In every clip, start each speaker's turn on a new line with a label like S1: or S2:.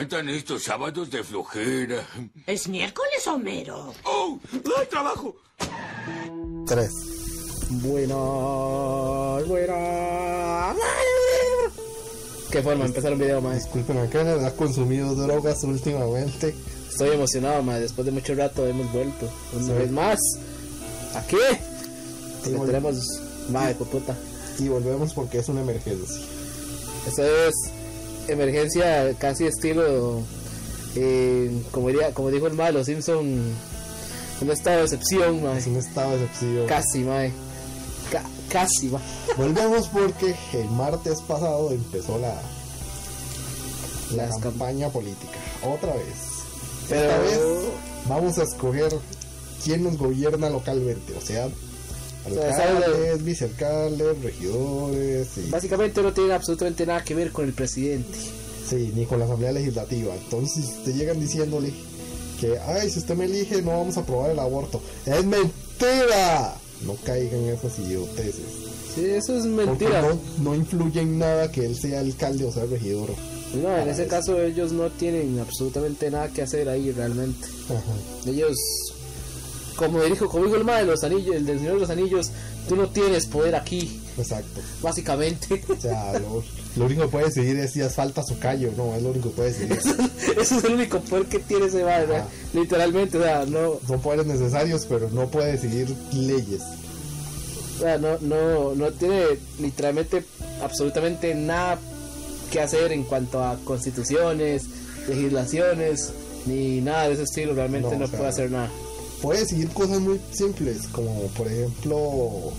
S1: Encantan estos sábados de flojera.
S2: ¿Es miércoles, Homero?
S1: ¡Oh! ¡Ay, trabajo!
S3: Tres.
S4: Buenas, buenas. Qué forma de empezar un video, mae.
S3: Disculpen, acá ha consumido drogas últimamente.
S4: Estoy emocionado, mae. Después de mucho rato hemos vuelto. Una
S3: Sí.
S4: vez más. Aquí.
S3: Vol-
S4: tenemos. Mae, puta.
S3: Y volvemos porque es una emergencia.
S4: Esto es emergencia casi estilo. eh, como, diría, como dijo el mae, los Simpson. Un estado de excepción, mae.
S3: Es un estado de excepción.
S4: Casi, mae. Ca- casi, mae.
S3: Volvemos porque el martes pasado empezó la, la campaña política. Otra vez.
S4: Pero-
S3: Esta vez vamos a escoger quién nos gobierna localmente. O sea,
S4: sea, ¿sabes?
S3: alcaldes, vicealcaldes, regidores. y-
S4: Básicamente no tiene absolutamente nada que ver con el presidente.
S3: Sí, ni con la Asamblea Legislativa. Entonces te llegan diciéndole que, ay, si usted me elige no vamos a aprobar el aborto. ¡Es mentira! No caigan esas idioteces.
S4: Sí, eso es
S3: Porque
S4: mentira.
S3: no, no influye en nada que él sea alcalde o sea regidor.
S4: No, en
S3: Ah,
S4: ese
S3: es-
S4: caso ellos no tienen absolutamente nada que hacer ahí realmente.
S3: Ajá.
S4: Ellos, como dijo, como dijo el ma de los anillos, el del Señor de los Anillos, tú no tienes poder aquí,
S3: Exacto.
S4: básicamente.
S3: O sea, lo, lo único que puede decidir es si hace falta su callo. No, es lo único que puede decidir.
S4: Ese es el único poder que tiene ese ma, ¿verdad?
S3: Ah.
S4: literalmente, o sea, no,
S3: Son poderes necesarios, pero no puede decidir leyes.
S4: o sea, no, no, no tiene literalmente absolutamente nada que hacer en cuanto a constituciones, legislaciones, ni nada de ese estilo, realmente
S3: No,
S4: no,
S3: o sea,
S4: puede hacer nada.
S3: Puede decidir cosas muy simples, como por ejemplo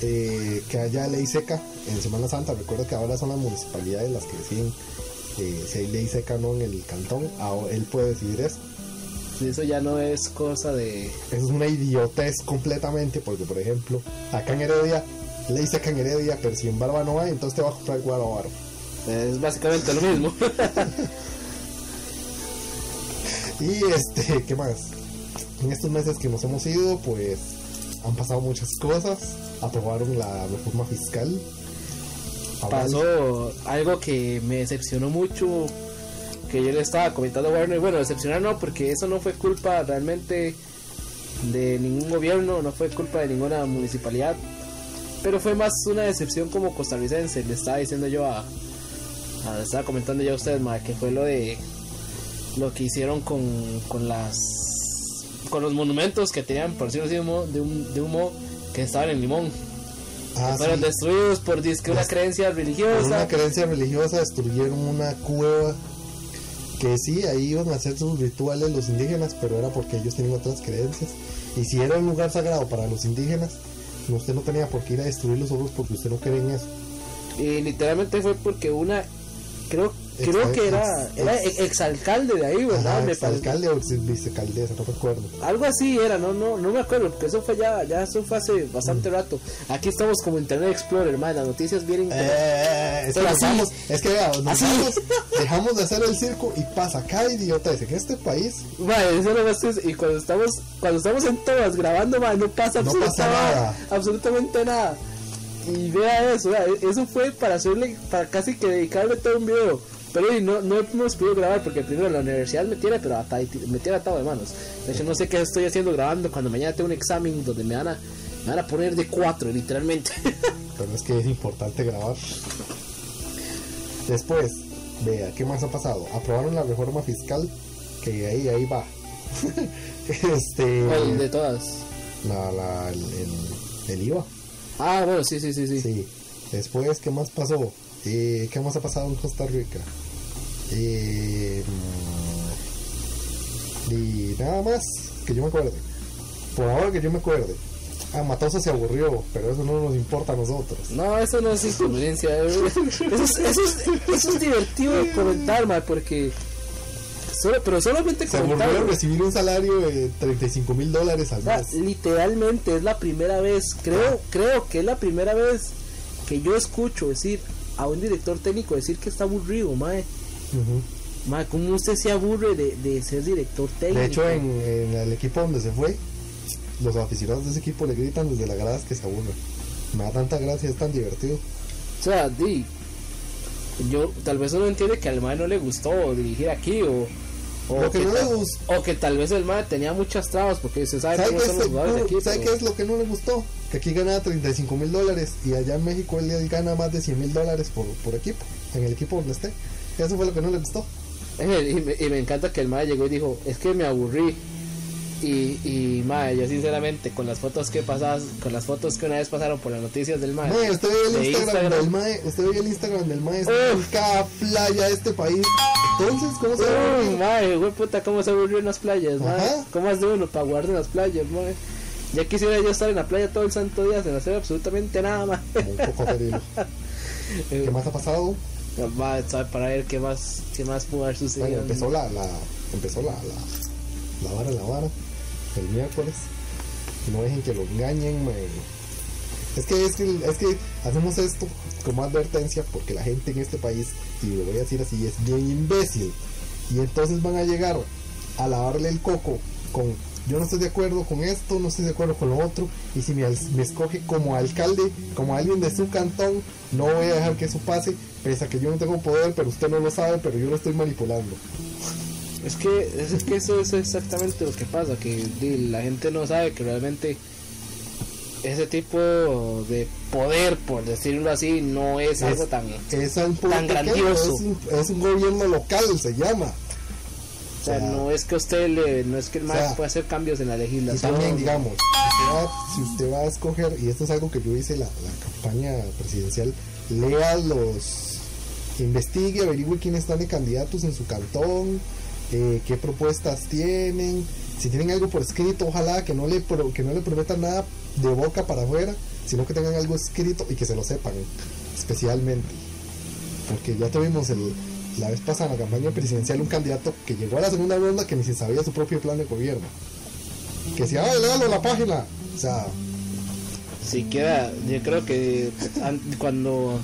S3: eh, que haya ley seca en Semana Santa. Recuerda que ahora son las municipalidades las que deciden eh, si hay ley seca o no en el cantón. Ahora él puede decidir eso.
S4: Eso ya no es cosa de...
S3: Eso es una idiotez completamente, porque por ejemplo, acá en Heredia, ley seca en Heredia, pero si en Barba no hay, entonces te va a comprar guaro
S4: Es básicamente lo mismo.
S3: Y este, ¿qué más? En estos meses que nos hemos ido, pues han pasado muchas cosas. Aprobaron la reforma fiscal.
S4: Pasó algo que me decepcionó mucho que yo le estaba comentando a Warner bueno decepcionar no porque eso no fue culpa realmente de ningún gobierno no fue culpa de ninguna municipalidad pero fue más una decepción como costarricense le estaba diciendo yo a, estaba comentando yo a ustedes ma, que fue lo de lo que hicieron con, con las con los monumentos que tenían por decirlo así de modo- de un, de modo que estaban en Limón
S3: Ah,
S4: fueron
S3: sí.
S4: destruidos por disque una creencia
S3: Por
S4: religiosa
S3: una creencia religiosa destruyeron una cueva que sí, ahí iban a hacer sus rituales los indígenas, pero era porque ellos tenían otras creencias. Y si era un lugar sagrado para los indígenas, usted no tenía por qué ir a destruir los otros porque usted no cree en eso.
S4: Y literalmente fue porque una, creo, creo que era,
S3: ex-
S4: era
S3: ex-
S4: exalcalde de ahí, ¿verdad?
S3: Ajá,
S4: Me parece.
S3: alcalde o vicecaldesa, no recuerdo.
S4: Algo así era, no, no, no me acuerdo, porque eso fue ya, ya eso fue hace bastante rato. Aquí estamos como Internet Explorer, man, las noticias vienen. como-
S3: Eh, es que,
S4: así.
S3: vamos- es que vea, nos
S4: Así.
S3: vamos, dejamos de hacer el circo y pasa cada idiotez en este país.
S4: Man, eso no es- y cuando estamos, cuando estamos en todas grabando, man, no pasa,
S3: No
S4: absoluta-
S3: pasa nada.
S4: absolutamente nada. Y vea eso, vea, eso fue para hacerle, para casi que dedicarle todo un video. Pero y no, no hemos podido grabar porque primero la universidad me tiene, pero ata- me tiene atado de manos. De hecho, no sé qué estoy haciendo grabando cuando mañana tengo un examen donde me van a, me van a poner de cuatro, literalmente.
S3: Pero es que es importante grabar. Después, vea, ¿qué más ha pasado? Aprobaron la reforma fiscal, que ahí, ahí va. este.
S4: ¿Cuál de todas?
S3: La, la, el, el- el IVA.
S4: Ah, bueno, sí, sí, sí, sí.
S3: Sí. Después, ¿qué más pasó? Eh, ¿Qué más ha pasado en Costa Rica? Eh, mm, y nada más que yo me acuerde. Por ahora que yo me acuerde. Ah, Matosa se aburrió, pero eso no nos importa a nosotros.
S4: No, eso no es inconveniencia. eh. Eso es, eso es, eso es divertido de comentar, man, porque. Solo, pero solamente
S3: Se aburrió recibir un salario de 35 mil dólares al
S4: O sea,
S3: mes.
S4: literalmente es la primera vez, creo, creo que es la primera vez que yo escucho decir a un director técnico decir que está aburrido, mae.
S3: Ujú.
S4: Mae, ¿cómo usted se aburre de, de ser director técnico?
S3: De hecho, en, en el equipo donde se fue, los aficionados de ese equipo le gritan desde la gradas que se aburren. Me da tanta gracia, es tan divertido.
S4: O sea, di, yo tal vez uno entiende que al mae no le gustó dirigir aquí o o
S3: Lo que no le
S4: tal-
S3: gustó.
S4: o que tal vez el mae tenía muchas trabas porque se sabe
S3: ¿Sabe,
S4: cómo
S3: qué
S4: son
S3: es,
S4: los jugadores de aquí
S3: ¿sabe
S4: pero-
S3: qué es lo que no le gustó? Que aquí ganaba 35 mil dólares y allá en México él, él gana más de 100 mil dólares por, por equipo, en el equipo donde esté. Eso fue lo que no le gustó.
S4: Eh, y, me, y me encanta que el mae llegó y dijo, es que me aburrí. Y, y mae, yo sinceramente, con las fotos que pasas, con las fotos que una vez pasaron por las noticias del mae.
S3: Mae, usted veía el
S4: de
S3: Instagram,
S4: Instagram.
S3: del Mae, usted veía el Instagram del Mae está en cada playa de este país. Entonces, ¿cómo se
S4: Uy, mae, güey puta, cómo se aburrió en las playas.
S3: Ajá.
S4: ¿Cómo hace uno para guardar en las playas, mae? Ya quisiera yo estar en la playa todo el santo día sin hacer absolutamente nada, mae.
S3: Un poco. ¿Qué más ha pasado?
S4: Para ver qué más, qué más pudo haber sucedido.
S3: Bueno, empezó la, la, empezó la, la, la vara, la vara, el miércoles. No dejen que lo engañen, mae. Es que, es que, es que hacemos esto como advertencia porque la gente en este país, y lo voy a decir así, es bien imbécil. Y entonces van a llegar a lavarle el coco con yo no estoy de acuerdo con esto, no estoy de acuerdo con lo otro, y si me, me escoge como alcalde, como alguien de su cantón, no voy a dejar que eso pase, pese a que yo no tengo poder, pero usted no lo sabe, pero yo lo estoy manipulando.
S4: Es que, es que eso es exactamente lo que pasa, que la gente no sabe que realmente ese tipo de poder, por decirlo así, no es, algo tan...
S3: es un poder
S4: tan grandioso.
S3: Es un, es un gobierno local, se llama.
S4: O sea,
S3: O sea,
S4: no es que usted le, no es que el
S3: o sea,
S4: pueda hacer cambios en la
S3: Y
S4: legislación.
S3: también, digamos, si usted, va, si usted va a escoger, y esto es algo que yo hice la, la campaña presidencial, lea los, investigue, averigüe quiénes están de candidatos en su cantón, eh, qué propuestas tienen, si tienen algo por escrito, ojalá que no le pro- que no le prometan nada de boca para afuera, sino que tengan algo escrito y que se lo sepan, especialmente. Porque ya tuvimos el, la vez pasada en la campaña presidencial un candidato que llegó a la segunda ronda que ni se sabía su propio plan de gobierno. Que decía, ay, léalo la página. O sea,
S4: Siquiera, yo creo que an- cuando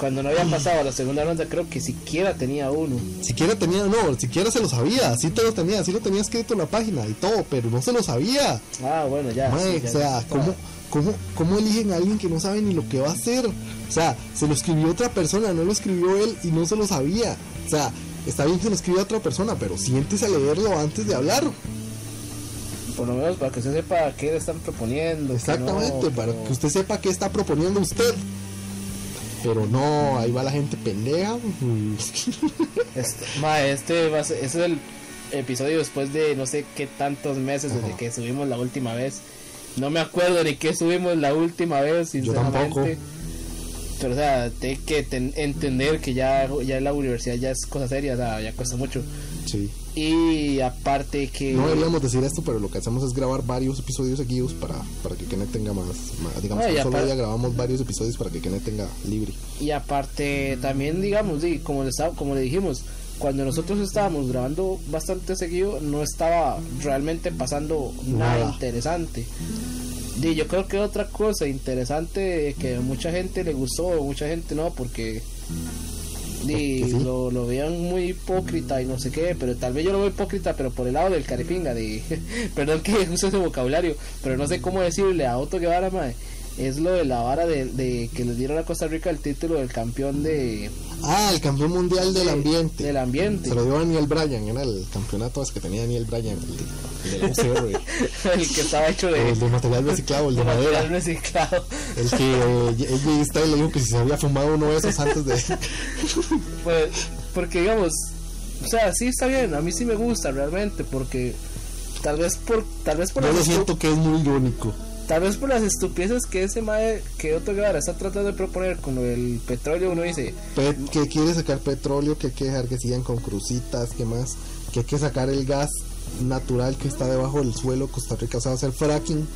S4: cuando no había pasado a la segunda ronda, creo que siquiera tenía uno.
S3: siquiera tenía, no, siquiera se lo sabía, sí te lo tenía, sí lo tenía escrito en la página y todo, pero no se lo sabía.
S4: Ah, bueno, ya.
S3: Mae,
S4: sí, ya
S3: o sea. ¿cómo, cómo, ¿cómo eligen a alguien que no sabe ni lo que va a hacer? O sea, se lo escribió otra persona, no lo escribió él y no se lo sabía. O sea, está bien que se lo escribió a otra persona, pero siéntese a leerlo antes de hablar.
S4: Por lo menos para que usted sepa qué le están proponiendo. que
S3: Exactamente,
S4: no,
S3: para que usted sepa qué está proponiendo usted. Pero no, ahí va la gente pendeja.
S4: Este, ma, este va a ser, es el episodio después de no sé qué tantos meses desde que subimos la última vez. No me acuerdo ni qué subimos la última vez,
S3: Yo tampoco.
S4: O sea, hay que ten- entender que ya, ya la universidad ya es cosa seria, o sea, ya cuesta mucho.
S3: Sí.
S4: Y aparte que...
S3: No deberíamos decir esto, pero lo que hacemos es grabar varios episodios seguidos para, para que Kenneth tenga más. más- digamos
S4: No,
S3: que solo día grabamos varios episodios para que Kenneth tenga libre.
S4: Y aparte también digamos, di, como, le como le dijimos, cuando nosotros estábamos grabando bastante seguido no estaba realmente pasando nada,
S3: Nada.
S4: interesante. Di, yo creo que otra cosa interesante que a mucha gente le gustó, mucha gente no, porque
S3: sí.
S4: lo, lo veían muy hipócrita y no sé qué, pero tal vez yo lo veo hipócrita, pero por el lado del caripinga, de, perdón que uso ese vocabulario, pero no sé cómo decirle a Otto Guevara, mae, es lo de la vara de, de que le dieron a Costa Rica el título del campeón de,
S3: Ah, el campeón mundial del ambiente.
S4: del ambiente.
S3: Se lo dio a Daniel Bryan, era el campeonato que tenía Daniel Bryan, el el de la UCR,
S4: el que estaba hecho de,
S3: el de material reciclado, el de
S4: material
S3: madera.
S4: reciclado.
S3: El que eh, y le dijo que si se había fumado uno de esos antes de.
S4: Pues, porque digamos, o sea, sí está bien, a mí sí me gusta realmente, porque tal vez por, tal vez por
S3: Yo lo siento que es muy irónico.
S4: tal vez por las estupideces que ese mae que Otto Guevara está tratando de proponer con del petróleo, uno dice,
S3: que quiere sacar petróleo, que hay que dejar que sigan con crucitas, que más, que hay que sacar el gas natural que está debajo del suelo, Costa Rica, o sea, hacer fracking.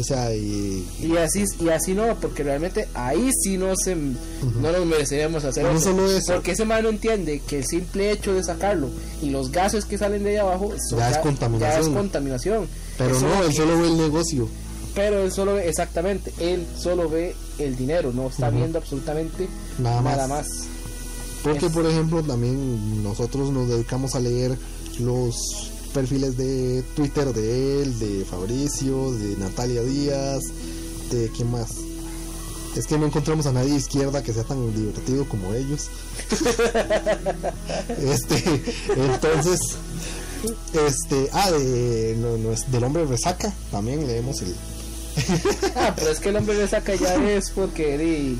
S3: O sea, y,
S4: y así y así no, porque realmente ahí sí no se no nos mereceríamos hacer
S3: no
S4: eso,
S3: solo eso.
S4: porque ese mae no entiende que el simple hecho de sacarlo y los gases que salen de ahí abajo eso
S3: Ya es contaminación.
S4: ya es contaminación.
S3: pero
S4: Eso
S3: no, él solo ve el negocio.
S4: pero él solo ve exactamente, él solo ve el dinero, no está viendo absolutamente
S3: Nada más.
S4: nada más.
S3: Porque,
S4: Es-
S3: por ejemplo, también nosotros nos dedicamos a leer los perfiles de Twitter de él, de Fabricio, de Natalia Díaz, de quién más. Es que no encontramos a nadie de izquierda que sea tan divertido como ellos. este, entonces, este, ah, de, no, no es del hombre resaca, también leemos el,
S4: Ah, pero es que el hombre le saca ya es porque di.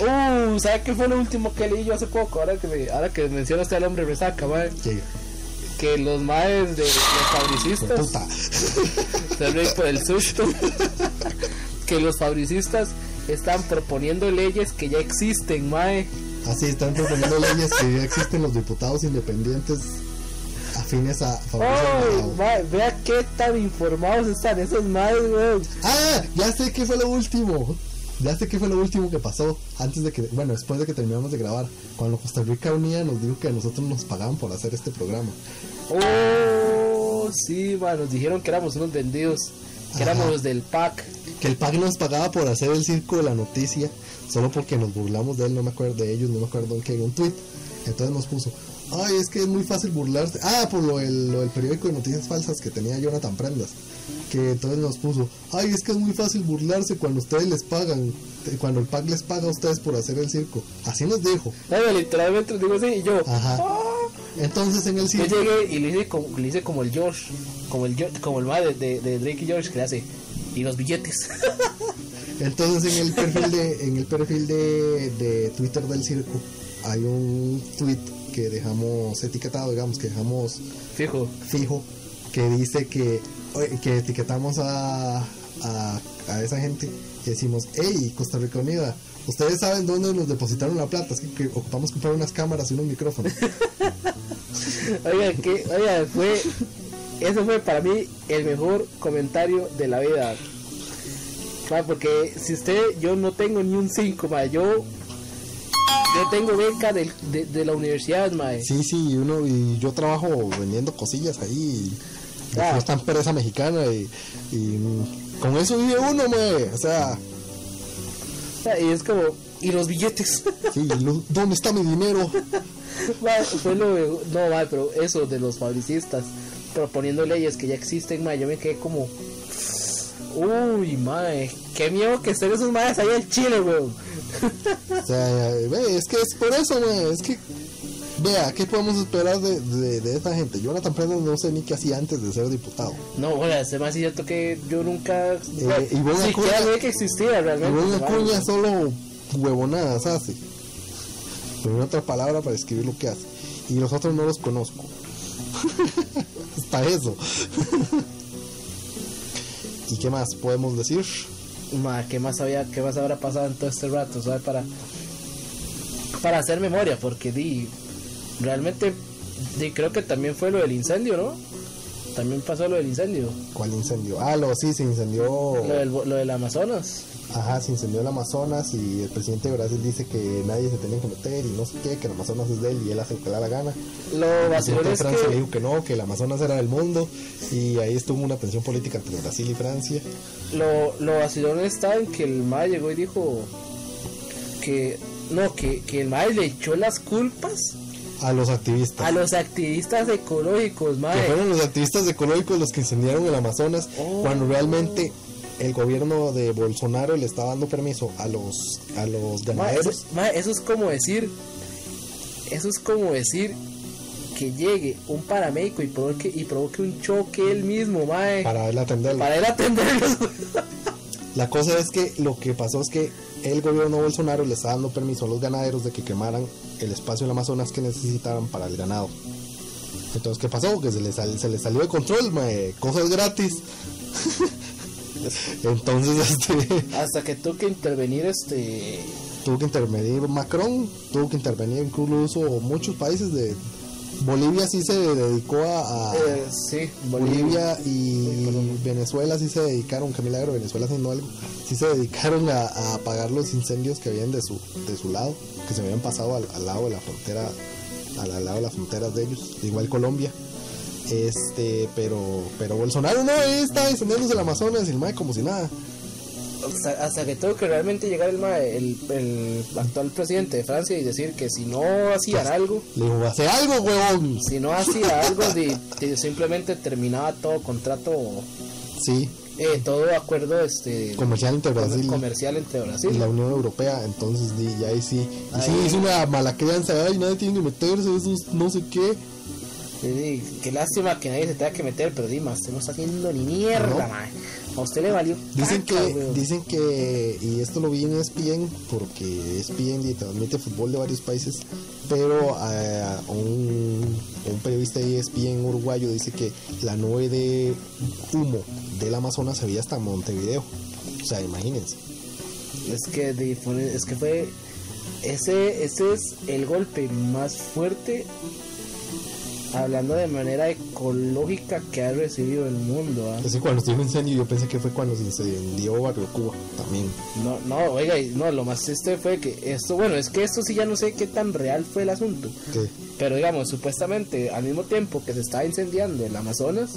S4: Uh, ¿sabes qué fue lo último que leí yo hace poco? Ahora que me, ahora que mencionaste al hombre resaca, mae.
S3: que,
S4: Que los maes de los fabricistas. Se por el susto. que los fabricistas están proponiendo leyes que ya existen, mae.
S3: así están proponiendo leyes que ya existen los diputados independientes afines a Fabricio
S4: ¡Ay,
S3: Alvarado.
S4: mae! Vea qué tan informados están esos maes, weón.
S3: Ah, ya sé qué fue lo último. Ya sé qué fue lo último que pasó antes de que, bueno, después de que terminamos de grabar. Cuando Costa Rica Unida nos dijo que a nosotros nos pagaban por hacer este programa.
S4: Oh, sí, mae. Nos dijeron que éramos unos vendidos. Que éramos los del pack.
S3: Que el PAC nos pagaba por hacer el circo de la noticia, solo porque nos burlamos de él, no me acuerdo de ellos, no me acuerdo en qué, un tweet. Entonces nos puso, ay, es que es muy fácil burlarse. Ah, por lo del, lo del periódico de noticias falsas que tenía Jonathan Prendas. Que entonces nos puso, ay, es que es muy fácil burlarse cuando ustedes les pagan, eh, cuando el PAC les paga a ustedes por hacer el circo. Así nos dijo.
S4: Ay, literalmente digo así y yo.
S3: Ajá.
S4: "Ah".
S3: Entonces en el
S4: Yo
S3: circo...
S4: llegué y le hice como, le hice como el George, como el como el madre de, de Drake y George que le hace. Y los billetes.
S3: Entonces en el perfil de en el perfil de, de Twitter del circo hay un tweet que dejamos etiquetado, digamos que dejamos
S4: Fijo.
S3: fijo que dice que que etiquetamos a, a, a esa gente y decimos, hey, Costa Rica Unida, ustedes saben dónde nos depositaron la plata, es que, que ocupamos comprar unas cámaras y unos micrófonos.
S4: Oiga, que, oiga, fue. Eso fue para mí el mejor comentario de la vida. Ma, porque si usted, yo no tengo ni un 5, ma, yo. Yo tengo beca de, de la universidad, ma.
S3: Sí, sí, y uno y yo trabajo vendiendo cosillas ahí. Y
S4: Ah.
S3: esta empresa mexicana y, y, con eso vive uno, mae. O sea,
S4: Y es como. Y los billetes.
S3: sí, lo- ¿dónde está mi dinero?
S4: Ma, fue lo no ma, pero eso de los fabricistas proponiendo leyes que ya existen ma, yo me quedé como uy mae qué miedo que estén esos maes ahí en Chile weón
S3: O sea, ve, es que es por eso, mae. Es que, vea, ¿qué podemos esperar de, de, de esa gente? Jonathan Prendas no sé ni qué hacía antes de ser diputado.
S4: no bueno es más cierto que yo nunca
S3: Eh,
S4: siquiera
S3: Acuña-
S4: sabía que existía realmente.
S3: Acuña solo huevonadas hace. Pero hay otra palabra para describir lo que hace. Y los otros no los conozco. Hasta eso. ¿Y qué más podemos decir?
S4: Ma, qué más había qué más habrá pasado en todo este rato ¿sabes? para para hacer memoria porque di realmente di, creo que también fue lo del incendio no también pasó lo del incendio
S3: ¿Cuál incendio? Ah, lo, sí, se incendió.
S4: Lo del, lo del Amazonas.
S3: Ajá, se incendió el Amazonas y el presidente de Brasil dice que nadie se tenía que meter y no sé qué, que el Amazonas es de él y él hace lo que le da la gana.
S4: Lo vacilón es
S3: Francia le dijo que no, que el Amazonas era del mundo y ahí estuvo una tensión política entre Brasil y Francia.
S4: lo, lo vacilón está en que el MAE llegó y dijo que no, que, que el MAE le echó las culpas
S3: A los activistas.
S4: a los activistas ecológicos,
S3: que
S4: MAE.
S3: fueron los activistas ecológicos los que incendiaron el Amazonas
S4: Oh.
S3: cuando realmente el gobierno de Bolsonaro le estaba dando permiso a los a los
S4: eso,
S3: ganaderos
S4: mae, eso es como decir, eso es como decir que llegue un paramédico y provoque, y provoque un choque él mismo, mae, para,
S3: para él atenderlo.
S4: él atenderlos.
S3: La cosa es que lo que pasó es que el gobierno Bolsonaro le está dando permiso a los ganaderos de que quemaran el espacio del Amazonas que necesitaban para el ganado. Entonces, ¿qué pasó? Que se les, sal- se les salió de control, mae, cosas gratis. Entonces, este,
S4: Hasta que tuvo que intervenir este
S3: tuvo que intervenir Macron, tuvo que intervenir incluso muchos países de Bolivia sí se dedicó a, a-
S4: eh, sí,
S3: Bolivia y Venezuela sí se dedicaron, que milagro, Venezuela haciendo algo, sí se dedicaron a, a apagar los incendios que habían de su, de su lado, que se habían pasado al, al lado de la frontera, al, al lado de las fronteras de ellos, igual Colombia. Este, pero, pero Bolsonaro no, está incendiándose el Amazonas y el mae como si nada.
S4: Hasta, hasta que tuvo que realmente llegar el, el, el actual presidente de Francia y decir que si no hacían algo,
S3: Le dijo, hace algo, huevón.
S4: si no hacía algo, de, de simplemente terminaba todo contrato
S3: Sí,
S4: eh, todo acuerdo este
S3: comercial entre Brasil
S4: comercial entre Brasil
S3: y la Unión Europea. Entonces, di, ya ahí sí. Y
S4: Ahí-
S3: sí, es una mala crianza. Ay, nadie tiene que meterse, eso es no sé qué.
S4: Sí, qué lástima que nadie se tenga que meter, pero Dima, usted no está haciendo ni mierda,
S3: No.
S4: mae. A usted le valió.
S3: Dicen
S4: caca,
S3: que,
S4: weón.
S3: dicen que, y esto lo vi en ESPN, porque ESPN y transmite fútbol de varios países, pero eh, un, un periodista de ESPN uruguayo dice que la nube de humo del Amazonas se veía hasta Montevideo. O sea, imagínense.
S4: Es que, es que fue. Ese, ese es el golpe más fuerte, hablando de manera ecológica, que ha recibido el mundo.
S3: Es que cuando estuvo incendio yo pensé que fue cuando se incendió Barrio Cuba también.
S4: No, no, oiga, y no, lo más triste fue que esto, bueno, es que esto sí ya no sé qué tan real fue el asunto.
S3: Que,
S4: Pero digamos, supuestamente al mismo tiempo que se estaba incendiando el Amazonas,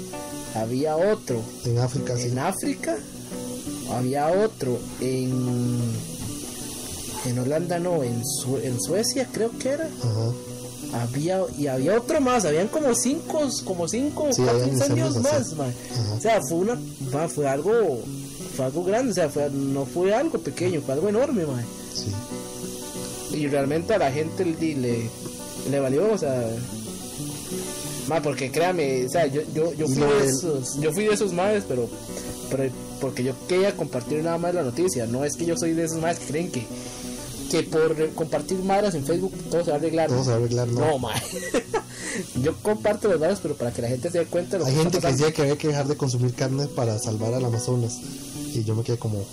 S4: había otro
S3: en África sí.
S4: en África, había otro en en Holanda no, en, en Suecia creo que era.
S3: Ajá.
S4: Había y había otro más, habían como cinco, como cinco,
S3: Sí,
S4: cuatro incendios más.
S3: Ajá.
S4: O sea, fue una ma, fue algo fue algo grande, o sea, fue, no fue algo pequeño, fue algo enorme.
S3: Sí.
S4: Y realmente a la gente le, le, le valió, o sea. Ma, porque créame, o sea, yo, yo, yo fui de esos, yo fui de esos madres, pero, pero porque yo quería compartir nada más la noticia. No es que yo soy de esos madres que creen que, que por compartir madres en Facebook todo se va a arreglar.
S3: Todo se va a arreglar, no.
S4: No, ma. yo comparto los madres, pero para que la gente se dé cuenta de
S3: Hay gente que decía que había que dejar de consumir carne para salvar al Amazonas. Y yo me quedé como,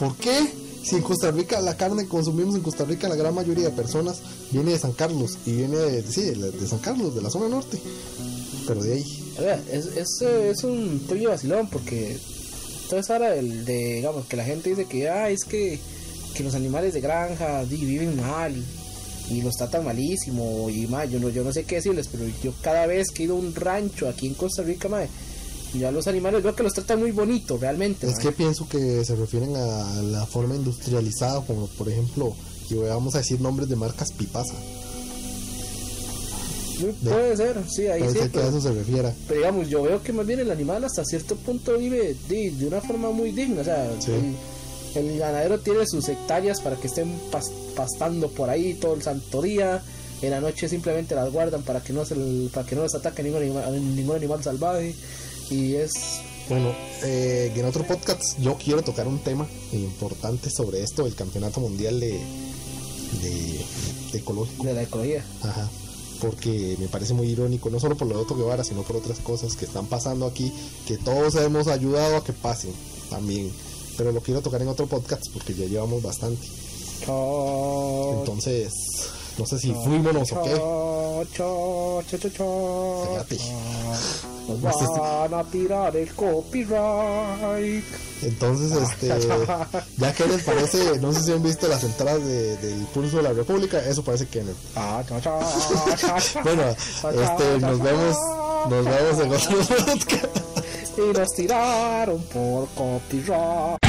S3: ¿por qué? Si en Costa Rica la carne que consumimos en Costa Rica, la gran mayoría de personas viene de San Carlos y viene de, sí, de, de San Carlos, de la zona norte. Pero de ahí,
S4: A ver, es, es, eh, es un tuyo vacilón porque entonces ahora el de digamos que la gente dice que ah, es que, que los animales de granja viven mal y, y los tratan malísimo y más yo no yo no sé qué decirles pero yo cada vez que he ido a un rancho aquí en Costa Rica mae, yo a los animales veo que los tratan muy bonito realmente
S3: es que pienso que se refieren a la forma industrializada, como por ejemplo, vamos a decir nombres de marcas Pipasa.
S4: Puede ser sí ahí
S3: Puede
S4: sí
S3: ser que a
S4: pero,
S3: eso se refiera.
S4: pero digamos yo veo que más bien el animal hasta cierto punto vive di, de una forma muy digna o sea
S3: Sí.
S4: El ganadero tiene sus hectáreas para que estén pas- pastando por ahí todo el santo día en la noche simplemente las guardan para que no se para que no les ataque ningún animal, ningún animal salvaje y es
S3: Bueno, eh, en otro podcast yo quiero tocar un tema importante sobre esto, el campeonato mundial de, de, de ecológico.
S4: de la ecología
S3: Ajá. Porque me parece muy irónico, no solo por lo de Otto Guevara, sino por otras cosas que están pasando aquí, que todos hemos ayudado a que pasen también. Pero lo quiero tocar en otro podcast porque ya llevamos bastante.
S4: chao
S3: Entonces, no sé si fuímonos o qué.
S4: chao. nos
S3: No sé si-
S4: van a tirar el copyright
S3: Entonces, este, ya que les parece, no sé si han visto las entradas de- del pulso de la República, eso parece que
S4: Ah, chao, chao.
S3: Bueno, este, nos vemos, nos vemos en otro podcast.
S4: y nos tiraron por copyright.